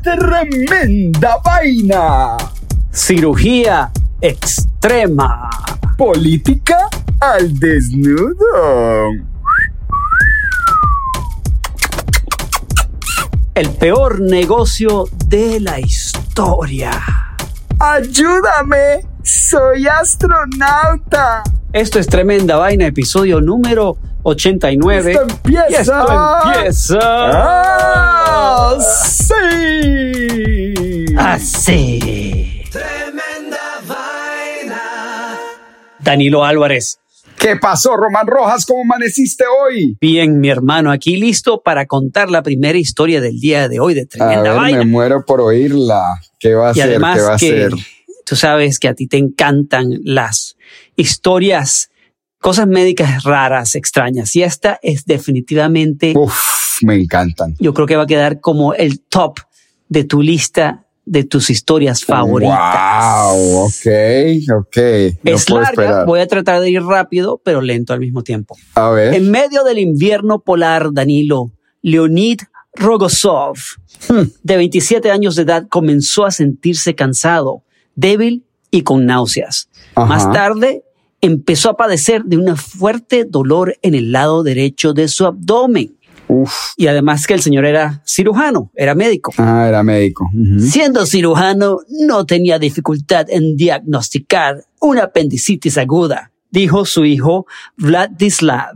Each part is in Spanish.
Tremenda Vaina. Cirugía extrema. Política al desnudo. El peor negocio de la historia. Ayúdame, soy astronauta. Esto es Tremenda Vaina, episodio número 89. Esto empieza. Y esto empieza. ¡Ah, sí! Así. Tremenda vaina. Danilo Álvarez. ¿Qué pasó, Román Rojas? ¿Cómo amaneciste hoy? Bien, mi hermano, aquí listo para contar la primera historia del día de hoy de Tremenda Vaina. muero por oírla. ¿Qué va a y además que tú sabes que a ti te encantan las historias, cosas médicas raras, extrañas. Y esta es definitivamente, Uf, me encantan. yo creo que va a quedar como el top de tu lista de tus historias favoritas. Wow, ok, ok. No es larga, esperar. voy a tratar de ir rápido, pero lento al mismo tiempo. A ver. En medio del invierno polar, Danilo, Leonid Rogosov, de 27 años de edad, comenzó a sentirse cansado, débil y con náuseas. Ajá. Más tarde, empezó a padecer de un fuerte dolor en el lado derecho de su abdomen. Uf. Y además que el señor era cirujano, era médico. Ah, era médico. Siendo cirujano, no tenía dificultad en diagnosticar una apendicitis aguda, dijo su hijo Vladislav.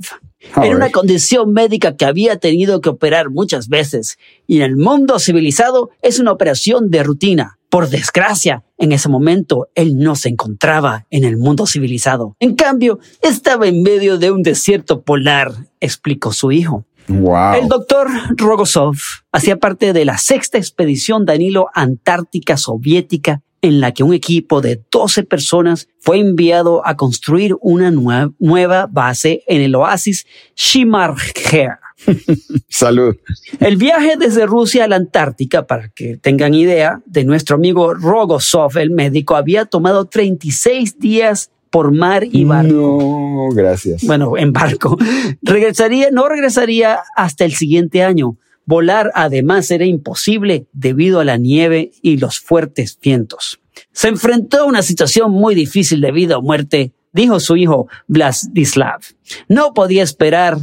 Era una condición médica que había tenido que operar muchas veces y en el mundo civilizado es una operación de rutina. Por desgracia, en ese momento él no se encontraba en el mundo civilizado. En cambio, estaba en medio de un desierto polar, explicó su hijo. Wow. El doctor Rogosov hacía parte de la sexta expedición Danilo Antártica Soviética en la que un equipo de 12 personas fue enviado a construir una nue- nueva base en el oasis Shimarger. Salud. El viaje desde Rusia a la Antártica, para que tengan idea, de nuestro amigo Rogosov, el médico, había tomado 36 días por mar y barco No, gracias. bueno, en barco. Regresaría, no regresaría hasta el siguiente año. Volar además era imposible debido a la nieve y los fuertes vientos. Se enfrentó a una situación muy difícil de vida o muerte, dijo su hijo Vladislav. No podía esperar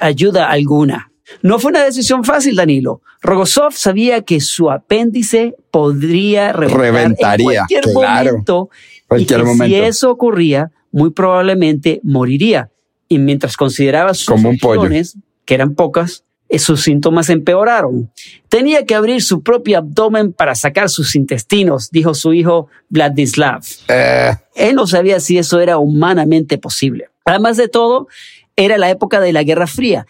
ayuda alguna. No fue una decisión fácil, Danilo. Rogosov sabía que su apéndice podría reventar Reventaría, en cualquier claro. momento Cualquier y que momento. si eso ocurría, muy probablemente moriría. Y mientras consideraba sus Como opciones, que eran pocas, eh, sus síntomas empeoraron. Tenía que abrir su propio abdomen para sacar sus intestinos, dijo su hijo Vladislav. Eh, Él no sabía si eso era humanamente posible. Además de todo, era la época de la Guerra Fría.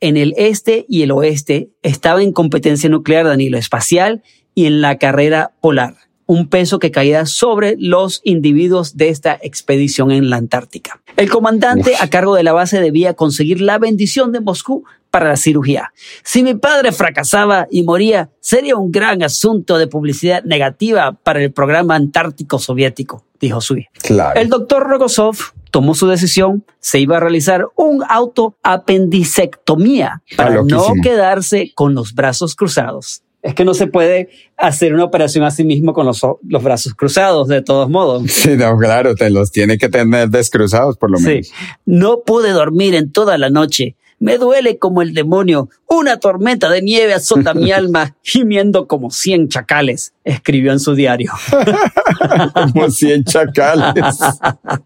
En el este y el oeste estaba en competencia nuclear, Danilo, espacial y en la carrera polar. Un peso que caía sobre los individuos de esta expedición en la Antártica. El comandante a cargo de la base debía conseguir la bendición de Moscú para la cirugía. Si mi padre fracasaba y moría, sería un gran asunto de publicidad negativa para el programa antártico soviético, dijo Sui. claro. El doctor Rogosov tomó su decisión, se iba a realizar un autoapendicectomía para no loquísimo. quedarse con los brazos cruzados. Es que no se puede hacer una operación a sí mismo con los, los brazos cruzados, de todos modos. Sí, no, claro, te los tiene que tener descruzados por lo menos. Sí. No pude dormir en toda la noche. Me duele como el demonio. Una tormenta de nieve azota mi alma, gimiendo como cien chacales, escribió en su diario. Como 100 chacales.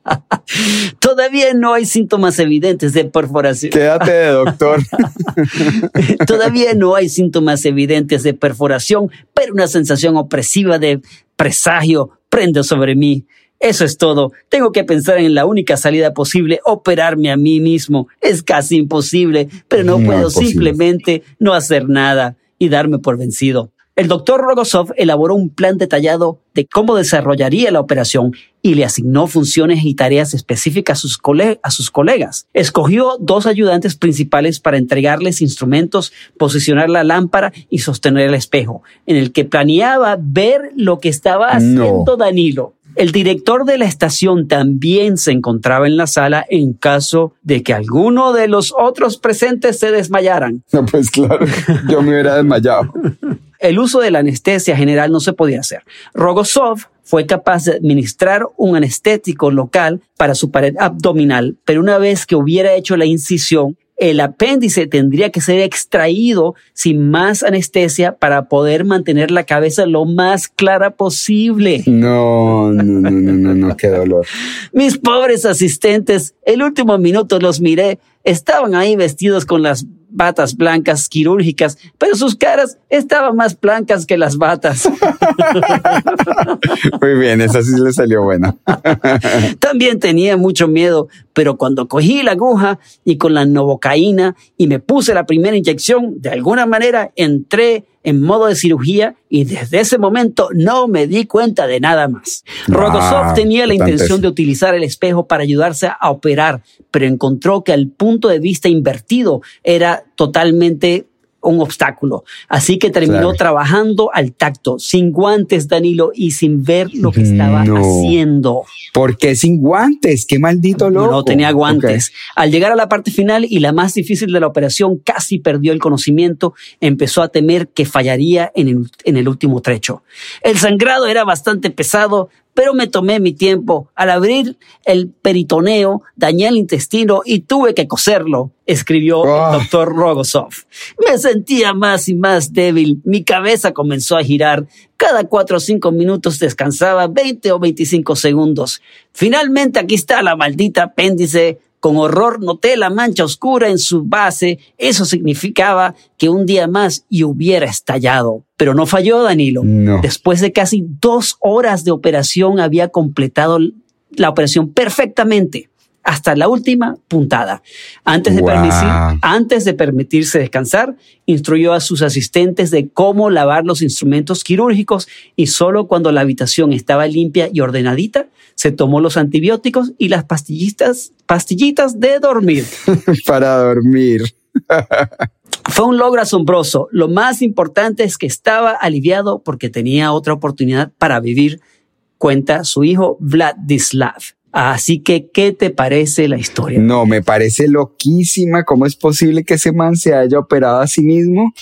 Todavía no hay síntomas evidentes de perforación. Quédate doctor. Todavía no hay síntomas evidentes de perforación, pero una sensación opresiva de presagio prende sobre mí. Eso es todo. Tengo que pensar en la única salida posible, operarme a mí mismo. Es casi imposible, pero no No puedo simplemente no hacer nada y darme por vencido. El doctor Rogosov elaboró un plan detallado de cómo desarrollaría la operación y le asignó funciones y tareas específicas a sus, cole- a sus colegas. Escogió dos ayudantes principales para entregarles instrumentos, posicionar la lámpara y sostener el espejo, en el que planeaba ver lo que estaba haciendo No. Danilo. El director de la estación también se encontraba en la sala en caso de que alguno de los otros presentes se desmayaran. No, pues claro, yo me hubiera desmayado. El uso de la anestesia general no se podía hacer. Rogosov fue capaz de administrar un anestético local para su pared abdominal, pero una vez que hubiera hecho la incisión, el apéndice tendría que ser extraído sin más anestesia para poder mantener la cabeza lo más clara posible. No, no, no, no, no, no, qué dolor. Mis pobres asistentes, el último minuto los miré, estaban ahí vestidos con las batas blancas quirúrgicas, pero sus caras estaban más blancas que las batas. Muy bien, esa sí le salió buena. También tenía mucho miedo, pero cuando cogí la aguja y con la novocaína y me puse la primera inyección, de alguna manera entré en modo de cirugía y desde ese momento no me di cuenta de nada más. Wow, Rogosov tenía la intención eso. de utilizar el espejo para ayudarse a operar, pero encontró que el punto de vista invertido era totalmente un obstáculo. Así que terminó Claro. trabajando al tacto, sin guantes, Danilo, y sin ver lo que estaba No. haciendo. ¿Por qué sin guantes? Qué maldito loco. No tenía guantes. Al llegar a la parte final y la más difícil de la operación, casi perdió el conocimiento. Empezó a temer que fallaría en el, en el último trecho. El sangrado era bastante pesado, pero me tomé mi tiempo. Al abrir el peritoneo, dañé el intestino y tuve que coserlo, escribió Ah. el doctor Rogosov. Me sentía más y más débil. Mi cabeza comenzó a girar. Cada cuatro o cinco minutos descansaba 20 o 25 segundos. Finalmente aquí está la maldita apéndice. Con horror noté la mancha oscura en su base. Eso significaba que un día más y hubiera estallado. Pero no falló, Danilo. No. Después de casi dos horas de operación había completado la operación perfectamente hasta la última puntada. Antes de, Wow. permitir- antes de permitirse descansar, instruyó a sus asistentes de cómo lavar los instrumentos quirúrgicos y solo cuando la habitación estaba limpia y ordenadita, se tomó los antibióticos y las pastillitas, pastillitas de dormir. Para dormir. Fue un logro asombroso. Lo más importante es que estaba aliviado porque tenía otra oportunidad para vivir, cuenta su hijo Vladislav. Así que, ¿qué te parece la historia? No, me parece loquísima. ¿Cómo es posible que ese man se haya operado a sí mismo?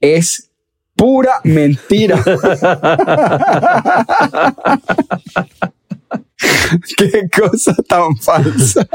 Es pura mentira. Qué cosa tan falsa.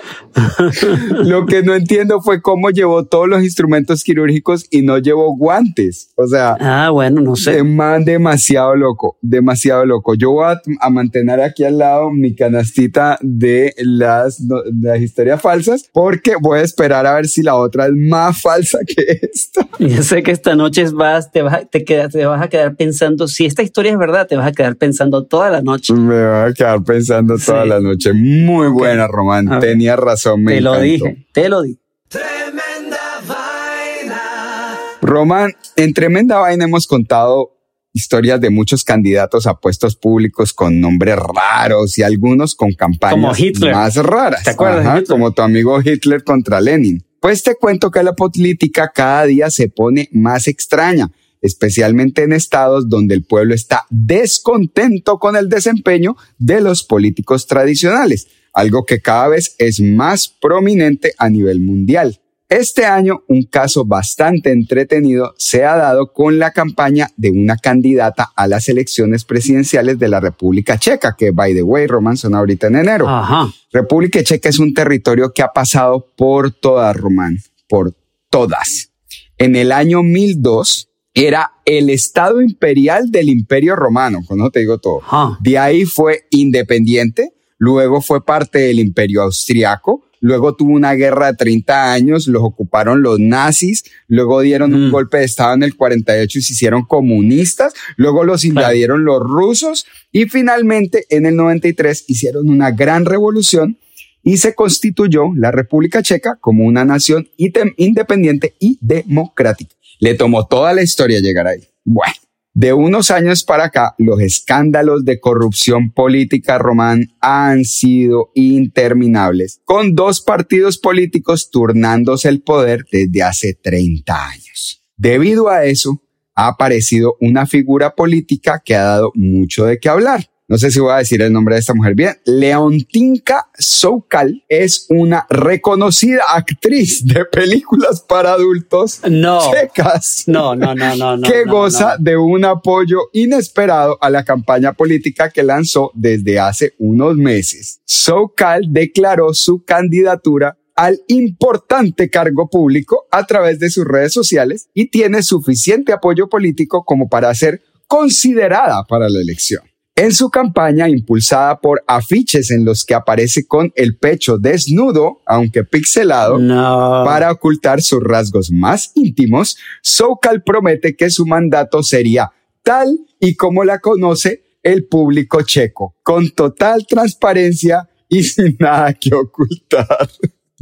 Lo que no entiendo fue cómo llevó todos los instrumentos quirúrgicos y no llevó guantes. O sea, Ah, bueno, no sé. man demasiado loco, demasiado loco. Yo voy a, a mantener aquí al lado mi canastita de las, de las historias falsas porque voy a esperar a ver si la otra es más falsa que esta. Yo sé que esta noche vas, te, vas, a- te, quedas- te vas a quedar pensando, si esta historia es verdad, te vas a quedar pensando toda la noche. Me voy a quedar pensando toda Sí. la noche. Muy buena, Román. A ver. Tenía razón, me te lo dije, te lo dije. Tremenda vaina. Román, en Tremenda Vaina hemos contado historias de muchos candidatos a puestos públicos con nombres raros y algunos con campañas Como Hitler. más raras. ¿Te acuerdas Ajá? Como tu amigo Hitler contra Lenin. Pues te cuento que la política cada día se pone más extraña, especialmente en estados donde el pueblo está descontento con el desempeño de los políticos tradicionales, algo que cada vez es más prominente a nivel mundial. Este año, un caso bastante entretenido se ha dado con la campaña de una candidata a las elecciones presidenciales de la República Checa, que, by the way, Roman, son ahorita en enero. Ajá. República Checa es un territorio que ha pasado por toda Román, por todas. En el año 1002 era el Estado imperial del Imperio Romano, con eso te digo todo. Ah. De ahí fue independiente, luego fue parte del Imperio Austriaco, luego tuvo una guerra de 30 años, los ocuparon los nazis, luego dieron un Mm. golpe de Estado en el 48 y se hicieron comunistas, luego los invadieron los rusos y finalmente en el 93 hicieron una gran revolución y se constituyó la República Checa como una nación independiente y democrática. Le tomó toda la historia llegar ahí. Bueno, de unos años para acá, los escándalos de corrupción política román han sido interminables, con dos partidos políticos turnándose el poder desde hace 30 años. Debido a eso, ha aparecido una figura política que ha dado mucho de qué hablar. No sé si voy a decir el nombre de esta mujer bien. Leontinka Soukal es una reconocida actriz de películas para adultos No. checas No, no, no, no, no. que no, goza no. de un apoyo inesperado a la campaña política que lanzó desde hace unos meses. Soukal declaró su candidatura al importante cargo público a través de sus redes sociales y tiene suficiente apoyo político como para ser considerada para la elección. En su campaña, impulsada por afiches en los que aparece con el pecho desnudo, aunque pixelado, No. para ocultar sus rasgos más íntimos, Sokal promete que su mandato sería tal y como la conoce el público checo, con total transparencia y sin nada que ocultar.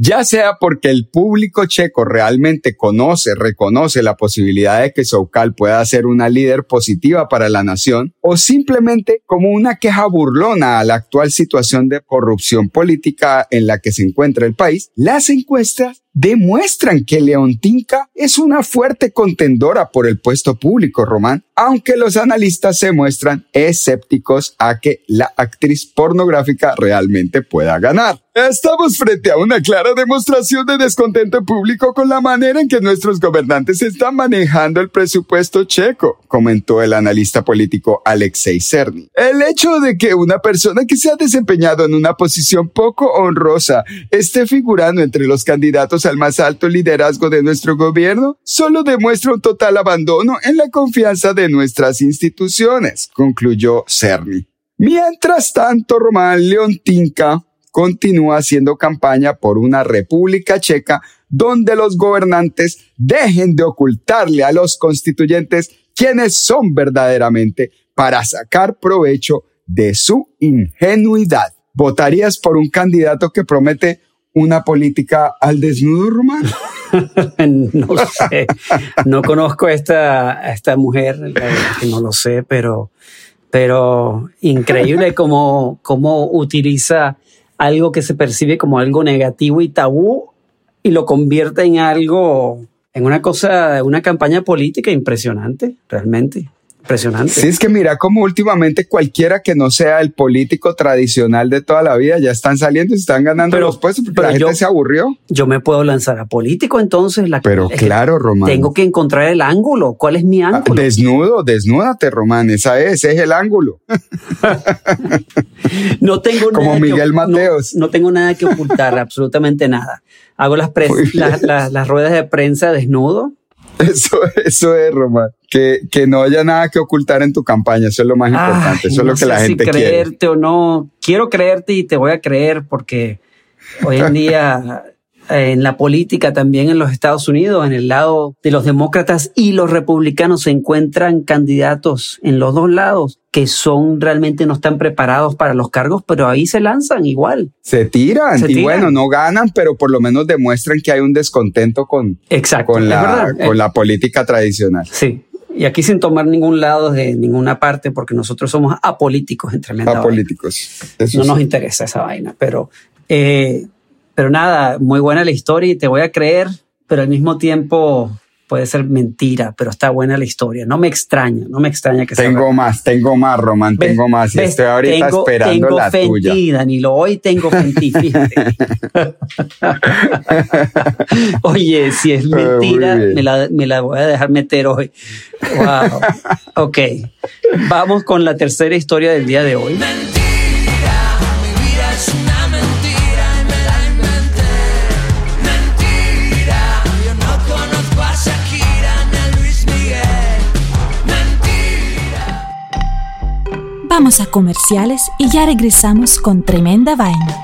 Ya sea porque el público checo realmente conoce, reconoce la posibilidad de que Sokal pueda ser una líder positiva para la nación, o simplemente como una queja burlona a la actual situación de corrupción política en la que se encuentra el país, las encuestas demuestran que Leontinka es una fuerte contendora por el puesto público román, aunque los analistas se muestran escépticos a que la actriz pornográfica realmente pueda ganar. Estamos frente a una clara demostración de descontento público con la manera en que nuestros gobernantes están manejando el presupuesto checo, comentó el analista político Alexei Cerny. El hecho de que una persona que se ha desempeñado en una posición poco honrosa esté figurando entre los candidatos al más alto liderazgo de nuestro gobierno solo demuestra un total abandono en la confianza de nuestras instituciones, concluyó Cerny. Mientras tanto, Román Leontinka continúa haciendo campaña por una república checa donde los gobernantes dejen de ocultarle a los constituyentes quiénes son verdaderamente para sacar provecho de su ingenuidad. ¿Votarías por un candidato que promete una política al desnudo, no sé. No conozco a esta, esta mujer, no lo sé, pero, pero increíble cómo, cómo utiliza algo que se percibe como algo negativo y tabú y lo convierte en algo, en una cosa, una campaña política impresionante, realmente. Impresionante. Sí, es que mira como últimamente cualquiera que no sea el político tradicional de toda la vida ya están saliendo y están ganando Pero- los puestos porque pero la gente yo- se aburrió. Yo me puedo lanzar a político, entonces. La, Pero claro, Román. Tengo que encontrar el ángulo. ¿Cuál es mi Ah, ángulo? Desnudo, desnúdate, Román. Esa es, ese es el ángulo. No tengo Como nada Miguel que, Mateos. No, no tengo nada que ocultar, absolutamente nada. Hago las, las, las- las ruedas de prensa desnudo. Eso, eso es, Román. Que, que no haya nada que ocultar en tu campaña. Eso es lo más importante. Eso es no lo que sé la si gente quiere. creerte o no. Quiero creerte y te voy a creer porque hoy en día en la política también en los Estados Unidos, en el lado de los demócratas y los republicanos se encuentran candidatos en los dos lados que son realmente no están preparados para los cargos, pero ahí se lanzan igual. Se tiran. Se y tiran. bueno, no ganan, pero por lo menos demuestran que hay un descontento con, Exacto. con, la, con Eh, la política tradicional. Sí. Y aquí sin tomar ningún lado de ninguna parte, porque nosotros somos apolíticos en tremenda vaina. Apolíticos. Eso No sí. nos interesa esa vaina, pero, eh, pero nada, muy buena la historia y te voy a creer, pero al mismo tiempo puede ser mentira, pero está buena la historia. No me extraña, no me extraña que sea Tengo más, tengo más, Román, ¿Ves? tengo más. Y ¿Ves? estoy ahorita Tengo- esperando tengo la tuya. Fenty, Danilo, hoy tengo fíjate. Oye, si es Ah, mentira, me la, me la voy a dejar meter hoy. Wow. Ok. Vamos con la tercera historia del día de hoy. Vamos a comerciales y ya regresamos con tremenda vaina.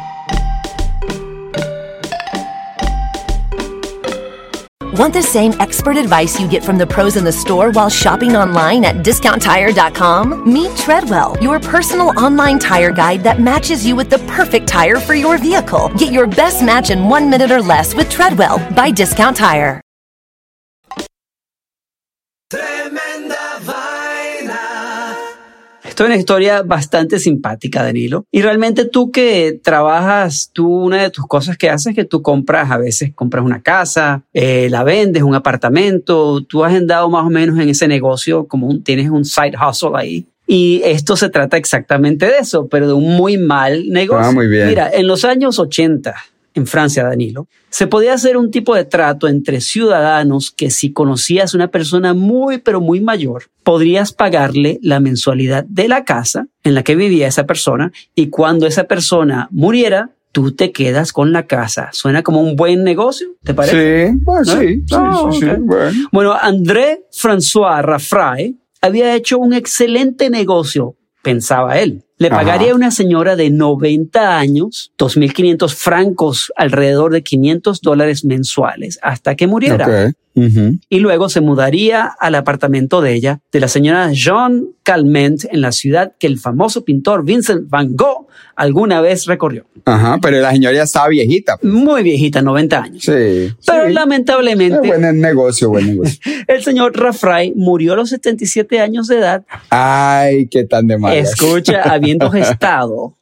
Want the same expert advice you get from the pros in the store while shopping online at discounttire.com? Meet Treadwell, your personal online tire guide that matches you with the perfect tire for your vehicle. Get your best match in one minute or less with Treadwell by Discount Tire. Esto es una historia bastante simpática, Danilo. Y realmente tú que trabajas, tú una de tus cosas que haces es que tú compras, a veces compras una casa, eh, la vendes, un apartamento, tú has andado más o menos en ese negocio, como un, tienes un side hustle ahí. Y esto se trata exactamente de eso, pero de un muy mal negocio. Ah, muy bien. Mira, en los años 80, en Francia, Danilo, se podía hacer un tipo de trato entre ciudadanos que si conocías una persona muy, pero muy mayor, podrías pagarle la mensualidad de la casa en la que vivía esa persona y cuando esa persona muriera, tú te quedas con la casa. Suena como un buen negocio, ¿te parece? Sí, bueno, ¿No? sí, sí, sí, bueno. Bueno, André François Raffray había hecho un excelente negocio, pensaba él. Le Ajá. pagaría a una señora de 90 años, 2.500 francos, alrededor de 500 dólares mensuales, hasta que muriera. Y luego se mudaría al apartamento de ella, de la señora Jean Calment, en la ciudad que el famoso pintor Vincent Van Gogh alguna vez recorrió. Ajá, pero la señora ya estaba viejita. Muy viejita, 90 años. Sí. Pero sí. lamentablemente, Eh, buen negocio, buen negocio. el señor Raffray murió a los 77 años de edad Ay, qué tan de malas. Escucha, habiendo gastado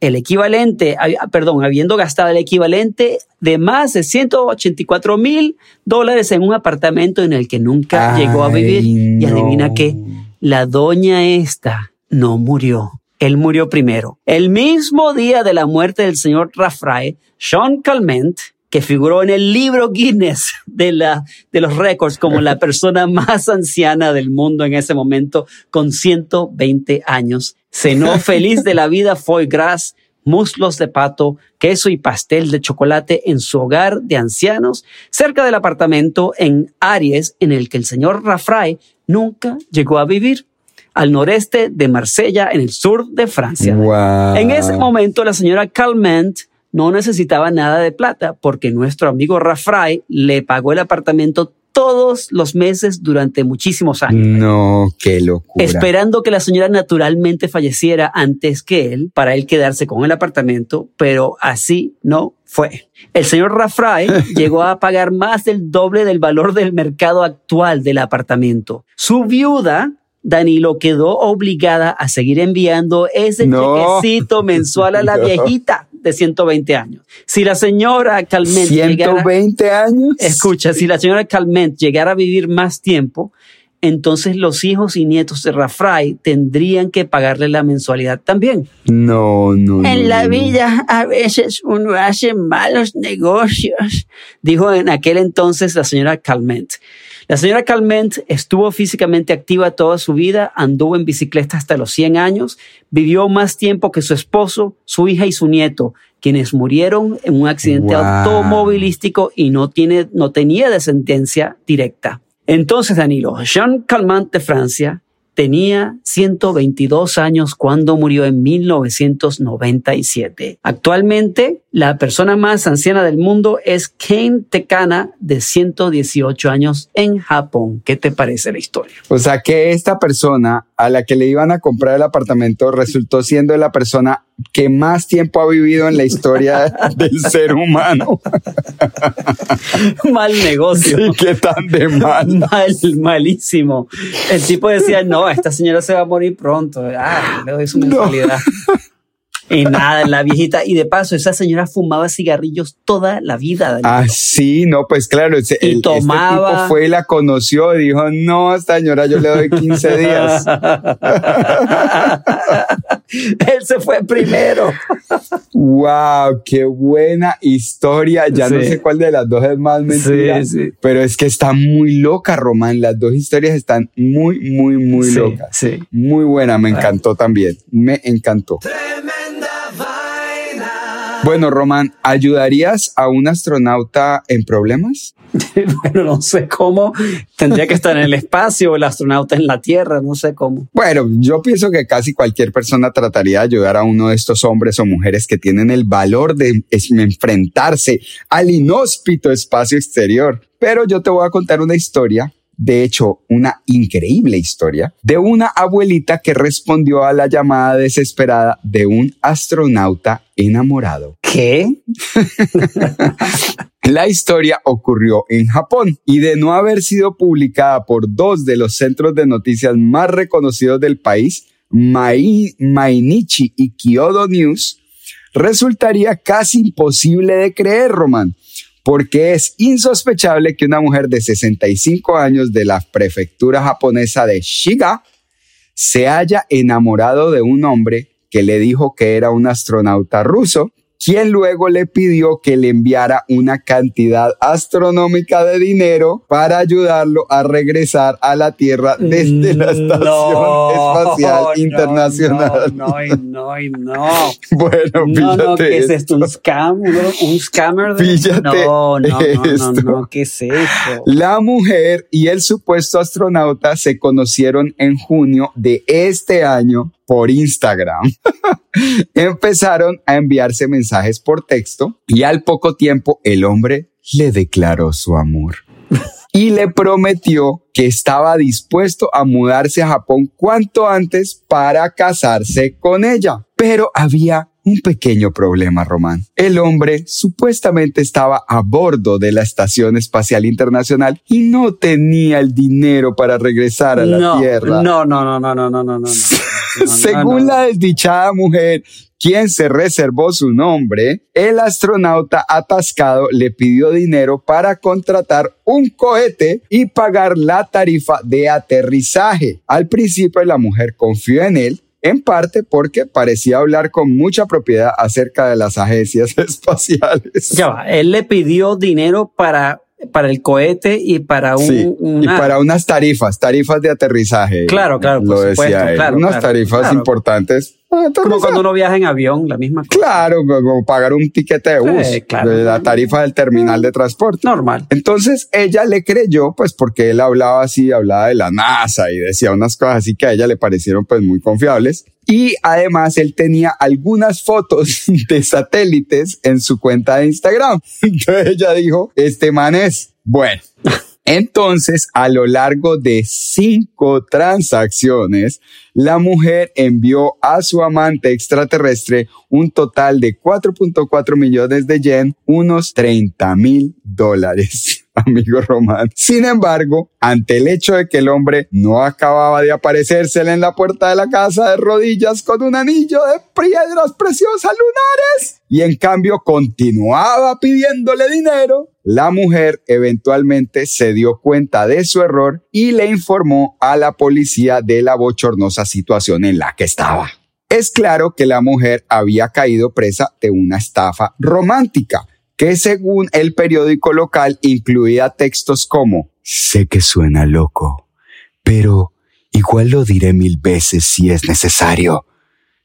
el equivalente, hab- perdón, habiendo gastado el equivalente de más de 184 mil dólares en un apartamento en el que nunca Ay, llegó a vivir. Y adivina qué, la doña esta no murió. Él murió primero. El mismo día de la muerte del señor Raffray, Sean Calment, que figuró en el libro Guinness de, la, de los récords como la persona más anciana del mundo en ese momento, con 120 años. Cenó feliz de la vida foie gras, muslos de pato, queso y pastel de chocolate en su hogar de ancianos, cerca del apartamento en Aries, en el que el señor Raffray nunca llegó a vivir, al noreste de Marsella, en el sur de Francia. Guau. En ese momento, la señora Calment no necesitaba nada de plata porque nuestro amigo Raffray le pagó el apartamento todos los meses durante muchísimos años. No, qué locura. Esperando que la señora naturalmente falleciera antes que él, para él quedarse con el apartamento, pero así no fue. El señor Raffray llegó a pagar más del doble del valor del mercado actual del apartamento. Su viuda, Danilo, quedó obligada a seguir enviando ese No. chequecito mensual a la No. viejita de 120 años. Si la señora Calment llegara- 120 años. Escucha, si la señora Calment llegara a vivir más tiempo, entonces los hijos y nietos de Raffray tendrían que pagarle la mensualidad también. No, no. no, En la no. vida a veces uno hace malos negocios, dijo en aquel entonces la señora Calment. La señora Calment estuvo físicamente activa toda su vida, anduvo en bicicleta hasta los 100 años, vivió más tiempo que su esposo, su hija y su nieto, quienes murieron en un accidente Wow. automovilístico y no, tiene, no tenía descendencia directa. Entonces, Danilo, Jean Calment de Francia tenía 122 años cuando murió en 1997. Actualmente, la persona más anciana del mundo es Kane Tekana, de 118 años en Japón. ¿Qué te parece la historia? O sea que esta persona a la que le iban a comprar el apartamento resultó siendo la persona que más tiempo ha vivido en la historia del ser humano. Mal negocio. Sí, qué tan de mal. Mal, malísimo. El tipo decía, no, esta señora se va a morir pronto. Ah, le doy su mensualidad. Y nada, la viejita. Y de paso, esa señora fumaba cigarrillos toda la vida. Danilo. Ah, sí, no, pues claro, ese- Y el- este tomaba. tipo fue y la conoció y dijo, no, esta señora yo le doy 15 días. Él se fue primero. wow, qué buena historia. Ya no sé cuál de las dos es más mentira, Sí, sí. pero es que está muy loca, Román. Las dos historias están muy, muy, muy Sí, locas. sí. Muy buena, me encantó también. Me encantó. Tremenda vaina. Bueno, Román, ¿ayudarías a un astronauta en problemas? bueno, no sé cómo. Tendría que estar en el espacio, el astronauta en la Tierra, no sé cómo. Bueno, yo pienso que casi cualquier persona trataría de ayudar a uno de estos hombres o mujeres que tienen el valor de enfrentarse al inhóspito espacio exterior. Pero yo te voy a contar una historia, de hecho, una increíble historia, de una abuelita que respondió a la llamada desesperada de un astronauta enamorado. ¿Qué? La historia ocurrió en Japón y de no haber sido publicada por dos de los centros de noticias más reconocidos del país, Mai- Mainichi y Kyodo News, resultaría casi imposible de creer, Román, porque es insospechable que una mujer de 65 años de la prefectura japonesa de Shiga se haya enamorado de un hombre que le dijo que era un astronauta ruso, quien luego le pidió que le enviara una cantidad astronómica de dinero para ayudarlo a regresar a la Tierra desde la Estación No, Espacial no, Internacional. No, no, no. Bueno, No, no, ¿qué es esto? ¿Un scam? ¿Un, scammer? Píllate no, no, no, no, ¿qué es eso? La mujer y el supuesto astronauta se conocieron en junio de este año por Instagram. Empezaron a enviarse mensajes por texto y al poco tiempo el hombre le declaró su amor y le prometió que estaba dispuesto a mudarse a Japón cuanto antes para casarse con ella. Pero había un pequeño problema, Román. El hombre supuestamente estaba a bordo de la Estación Espacial Internacional y no tenía el dinero para regresar a la no, Tierra. No, no, no, no, no, no, no, no. Según la desdichada mujer, quien se reservó su nombre, el astronauta atascado le pidió dinero para contratar un cohete y pagar la tarifa de aterrizaje. Al principio la mujer confió en él, en parte porque parecía hablar con mucha propiedad acerca de las agencias espaciales. Ya va, él le pidió dinero para, para el cohete y para un, Sí, y para unas tarifas, tarifas de aterrizaje. Claro, claro, por Lo supuesto, decía él. claro, unas claro, tarifas claro. importantes. para como cuando uno viaja en avión, la misma cosa. Claro, como pagar un tiquete de bus, Sí, claro. de la tarifa del terminal de transporte. Normal. Entonces ella le creyó, pues porque él hablaba así, hablaba de la NASA y decía unas cosas así que a ella le parecieron pues muy confiables. Y además él tenía algunas fotos de satélites en su cuenta de Instagram. Entonces ella dijo, este man es bueno. Entonces, a lo largo de cinco transacciones, la mujer envió a su amante extraterrestre un total de 4.4 millones de yen, unos 30 mil dólares, amigo Román. Sin embargo, ante el hecho de que el hombre no acababa de aparecérsele en la puerta de la casa de rodillas con un anillo de piedras preciosas lunares, y en cambio continuaba pidiéndole dinero, la mujer eventualmente se dio cuenta de su error y le informó a la policía de la bochornosa situación en la que estaba. Es claro que la mujer había caído presa de una estafa romántica, que según el periódico local incluía textos como Sé que suena loco, pero igual lo diré mil veces si es necesario.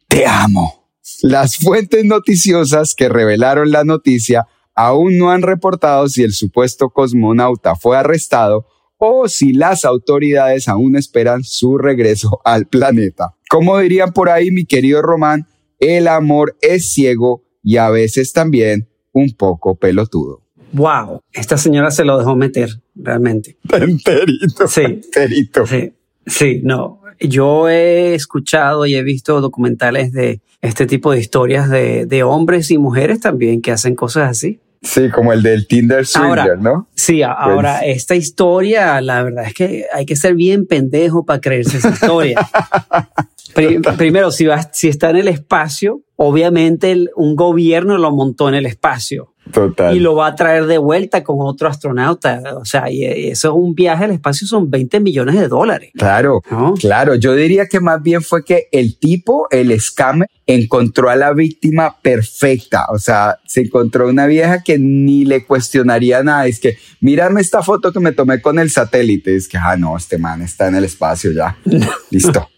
Te amo. Las fuentes noticiosas que revelaron la noticia aún no han reportado si el supuesto cosmonauta fue arrestado o si las autoridades aún esperan su regreso al planeta. Como dirían por ahí, mi querido Román, el amor es ciego y a veces también un poco pelotudo. Wow. Esta señora se lo dejó meter, realmente. Enterito. Sí. Enterito. Sí, sí, no. Yo he escuchado y he visto documentales de este tipo de historias de, de hombres y mujeres también que hacen cosas así. Sí, como el del Tinder Swinger, Ahora, ¿no? Sí, ahora esta historia, la verdad es que hay que ser bien pendejo para creerse esa historia. Pri- primero, si, vas, si está en el espacio, obviamente el- un gobierno lo montó en el espacio Total. y lo va a traer de vuelta con otro astronauta. O sea, y eso es un viaje al espacio, son 20 millones de dólares. Claro, ¿no? claro. Yo diría que más bien fue que el tipo, el scammer, encontró a la víctima perfecta. O sea, se encontró una vieja que ni le cuestionaría nada. Es que, mírame esta foto que me tomé con el satélite. Es que, ah, no, este man está en el espacio ya. Listo.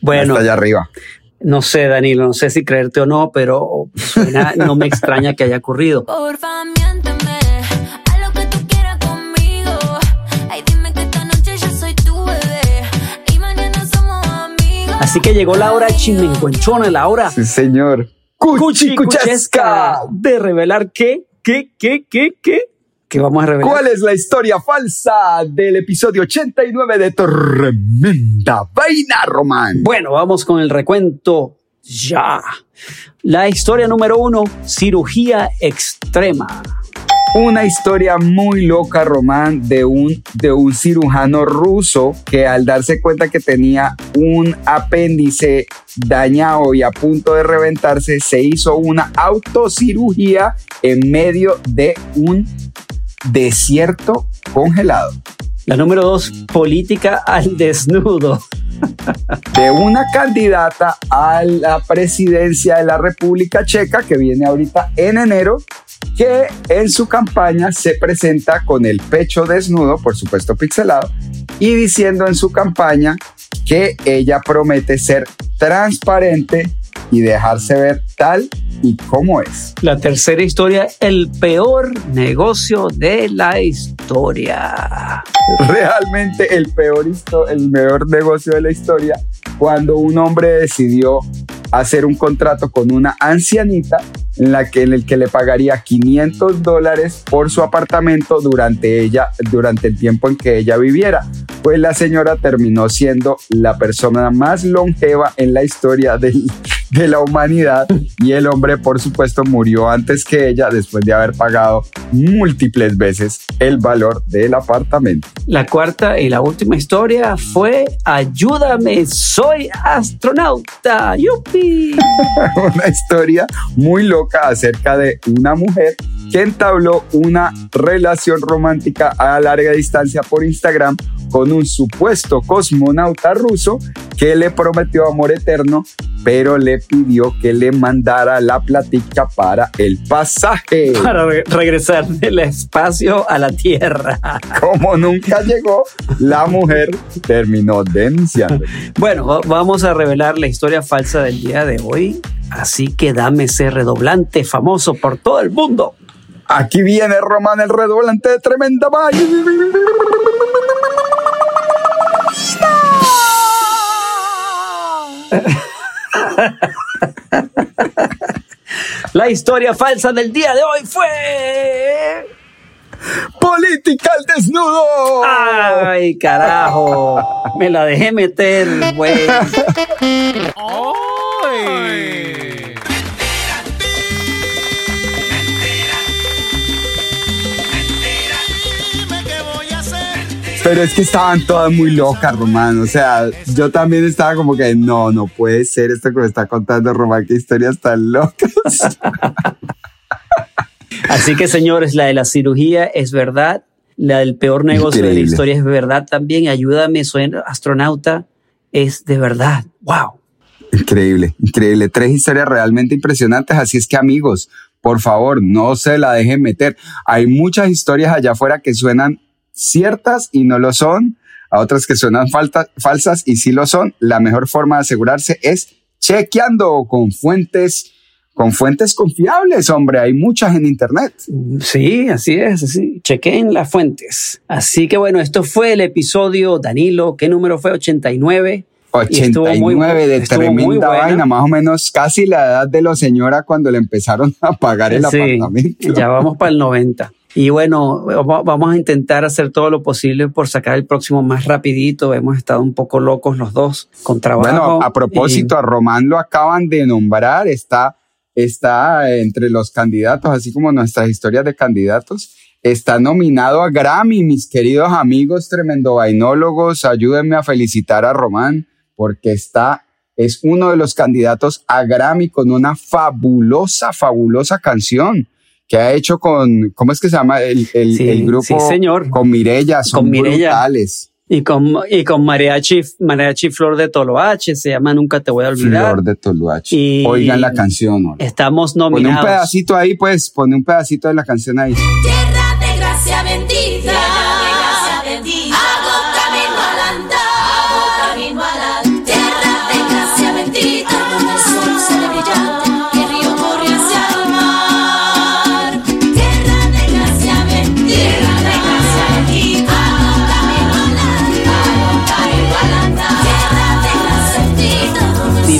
Bueno, Está allá arriba. No sé, Danilo, no sé si creerte o no, pero suena, no me extraña que haya ocurrido. Así que llegó la hora chimencuenchona, la hora. Sí, señor. Cuchicuchesca. De revelar qué, qué, qué, qué, qué que vamos a revelar. ¿Cuál es la historia falsa del episodio 89 de Tremenda Vaina, Román? Bueno, vamos con el recuento ya. La historia número uno, cirugía extrema. Una historia muy loca, Román, de un, de un cirujano ruso que al darse cuenta que tenía un apéndice dañado y a punto de reventarse, se hizo una autocirugía en medio de un desierto congelado. La número dos, política al desnudo. de una candidata a la presidencia de la República Checa que viene ahorita en enero, que en su campaña se presenta con el pecho desnudo, por supuesto pixelado, y diciendo en su campaña que ella promete ser transparente y dejarse ver tal y como es. La tercera historia, el peor negocio de la historia. realmente el peor, el peor negocio de la historia cuando un hombre decidió hacer un contrato con una ancianita en, la que, en el que le pagaría 500 dólares por su apartamento durante, ella, durante el tiempo en que ella viviera. Pues la señora terminó siendo la persona más longeva en la historia del- de la humanidad y el hombre por supuesto murió antes que ella después de haber pagado múltiples veces el valor del apartamento. La cuarta y la última historia fue Ayúdame, soy astronauta. ¡Yupi! una historia muy loca acerca de una mujer que entabló una relación romántica a larga distancia por Instagram con un supuesto cosmonauta ruso que le prometió amor eterno, pero le pidió que le mandara la platica para el pasaje. Para re- regresar del espacio a la Tierra. Como nunca llegó, la mujer terminó denunciando. Bueno, va- vamos a revelar la historia falsa del día de hoy. Así que dame ese redoblante famoso por todo el mundo. Aquí viene Román el redoblante de tremenda vaina. La historia falsa del día de hoy fue... Política al desnudo. ¡Ay, carajo! Me la dejé meter, güey. Pero es que estaban todas muy locas, Román. O sea, yo también estaba como que no, no puede ser esto que me está contando Román. Qué historias tan locas. Así que, señores, la de la cirugía es verdad. La del peor negocio de la historia es verdad también. Ayúdame, soy astronauta. Es de verdad. ¡Wow! Increíble, increíble. Tres historias realmente impresionantes. Así es que, amigos, por favor, no se la dejen meter. Hay muchas historias allá afuera que suenan ciertas y no lo son. A otras que suenan falta- falsas y sí lo son. La mejor forma de asegurarse es chequeando con fuentes, con fuentes confiables, hombre. Hay muchas en internet. Sí, así es, así. Chequen las fuentes. Así que bueno, esto fue el episodio, Danilo. ¿Qué número fue? 89. Y estuvo muy 89 de tremenda vaina, más o menos casi la edad de los señora cuando le empezaron a pagar el Sí, apartamento. ya vamos para el 90. Y bueno, va- vamos a intentar hacer todo lo posible por sacar el próximo más rapidito. Hemos estado un poco locos los dos con trabajo. Bueno, a propósito, Y- a Román lo acaban de nombrar, está, está entre los candidatos, así como nuestras historias de candidatos. Está nominado a Grammy, mis queridos amigos, tremendo vainólogos. Ayúdenme a felicitar a Román porque está, es uno de los candidatos a Grammy con una fabulosa, fabulosa canción que ha hecho con, ¿cómo es que se llama? El, el, Sí, el grupo sí, señor. con Mirella, son Con Mirella. brutales. Y con, y con mariachi, mariachi Flor de Toloache, se llama Nunca te voy a olvidar. Flor de Toluache. Y- Oigan la canción. ¿no? Estamos Pone un nominados. pedacito ahí, pues, pone un pedacito de la canción ahí. Tierra de gracia bendita.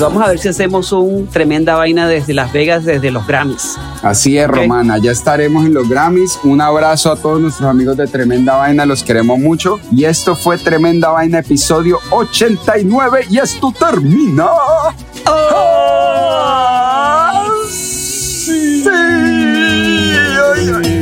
Vamos a ver si hacemos un tremenda vaina desde Las Vegas, desde los Grammys. Así es. Romana. Ya estaremos en los Grammys. Un abrazo a todos nuestros amigos de Tremenda Vaina. Los queremos mucho. Y esto fue Tremenda Vaina, episodio 89. Y esto termina. Sí. Ay, ay,